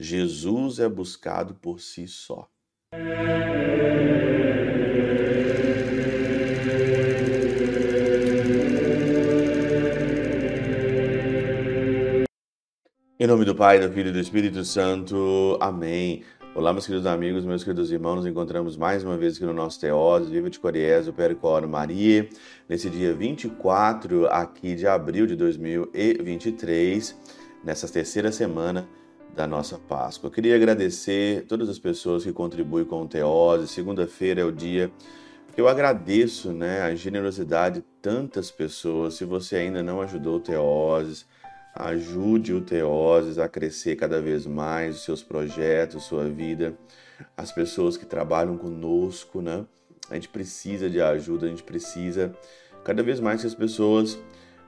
Jesus é buscado por si só. Em nome do Pai, do Filho e do Espírito Santo. Amém. Olá, meus queridos amigos, meus queridos irmãos, nos encontramos mais uma vez aqui no nosso Teós, Viva de Coriés, o Pericoro Maria, nesse dia 24 aqui de abril de 2023, nessa terceira semana da nossa Páscoa. Eu queria agradecer todas as pessoas que contribuem com o Teose. Segunda-feira é o dia eu agradeço né, a generosidade de tantas pessoas. Se você ainda não ajudou o Teoses, Ajude o Teoses a crescer cada vez mais, os seus projetos, sua vida, as pessoas que trabalham conosco, né? A gente precisa de ajuda, a gente precisa cada vez mais que as pessoas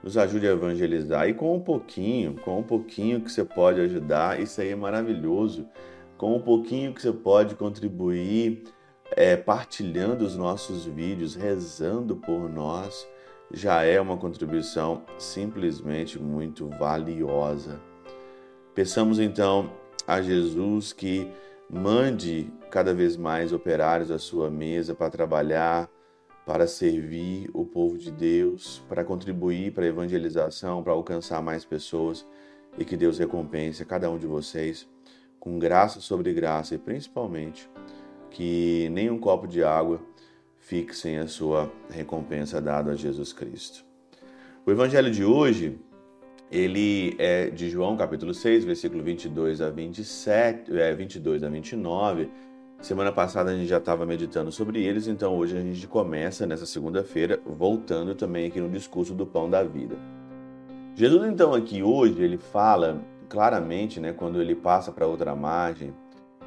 nos ajudem a evangelizar. E com um pouquinho, com um pouquinho que você pode ajudar, isso aí é maravilhoso. Com um pouquinho que você pode contribuir, é, partilhando os nossos vídeos, rezando por nós já é uma contribuição simplesmente muito valiosa. Peçamos então a Jesus que mande cada vez mais operários à sua mesa para trabalhar, para servir o povo de Deus, para contribuir para a evangelização, para alcançar mais pessoas e que Deus recompense a cada um de vocês com graça sobre graça e principalmente que nenhum copo de água fixem a sua recompensa dada a Jesus Cristo. O evangelho de hoje, ele é de João capítulo 6, versículo 22 a 27, é, 22 a 29. Semana passada a gente já estava meditando sobre eles, então hoje a gente começa nessa segunda-feira, voltando também aqui no discurso do pão da vida. Jesus então aqui hoje, ele fala claramente, né, quando ele passa para outra margem,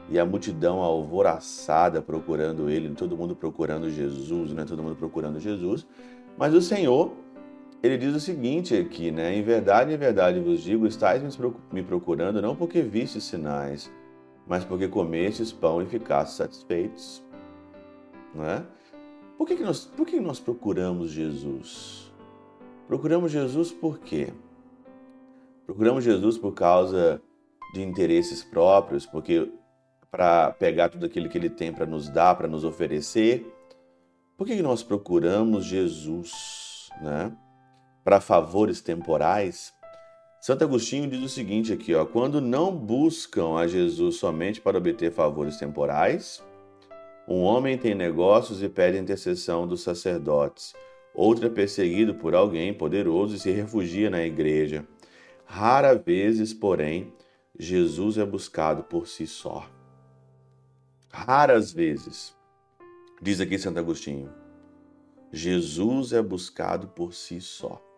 e a multidão alvoraçada procurando ele, todo mundo procurando Jesus, né? Todo mundo procurando Jesus. Mas o Senhor, ele diz o seguinte aqui, né? Em verdade, em verdade vos digo, estáis me procurando não porque vistes sinais, mas porque comestes pão e ficastes satisfeitos. Não é? Por que, que, nós, por que nós procuramos Jesus? Procuramos Jesus por quê? Procuramos Jesus por causa de interesses próprios, porque para pegar tudo aquilo que ele tem para nos dar, para nos oferecer. Por que nós procuramos Jesus, né? Para favores temporais? Santo Agostinho diz o seguinte aqui, ó: quando não buscam a Jesus somente para obter favores temporais, um homem tem negócios e pede intercessão dos sacerdotes. Outro é perseguido por alguém poderoso e se refugia na igreja. Rara vezes, porém, Jesus é buscado por si só raras vezes. Diz aqui Santo Agostinho: Jesus é buscado por si só.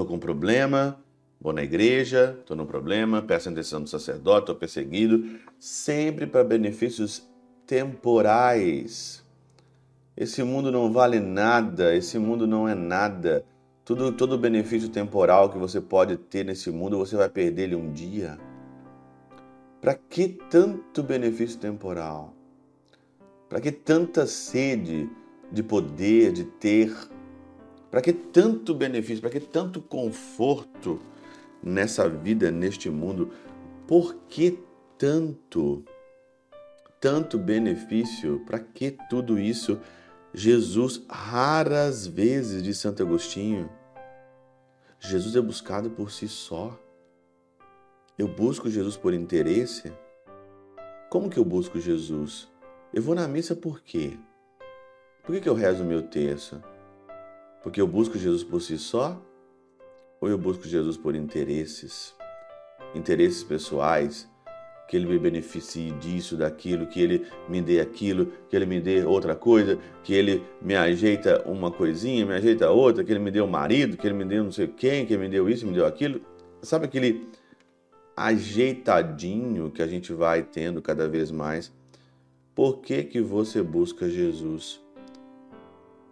Estou com um problema, vou na igreja, estou no problema, peço a intercessão do sacerdote, estou perseguido, sempre para benefícios temporais. Esse mundo não vale nada, esse mundo não é nada. Tudo, todo benefício temporal que você pode ter nesse mundo, você vai perder ele um dia. Para que tanto benefício temporal? Para que tanta sede de poder, de ter? Para que tanto benefício? Para que tanto conforto nessa vida, neste mundo? Por que tanto? Tanto benefício? Para que tudo isso? Jesus, raras vezes, de Santo Agostinho, Jesus é buscado por si só. Eu busco Jesus por interesse? Como que eu busco Jesus? Eu vou na missa por quê? Por que, que eu rezo o meu terço? Porque eu busco Jesus por si só? Ou eu busco Jesus por interesses? Interesses pessoais? Que ele me beneficie disso, daquilo, que ele me dê aquilo, que ele me dê outra coisa, que ele me ajeita uma coisinha, me ajeita outra, que ele me dê um marido, que ele me dê não sei quem, que ele me deu isso, me deu aquilo. Sabe aquele ajeitadinho que a gente vai tendo cada vez mais. Por que, que você busca Jesus?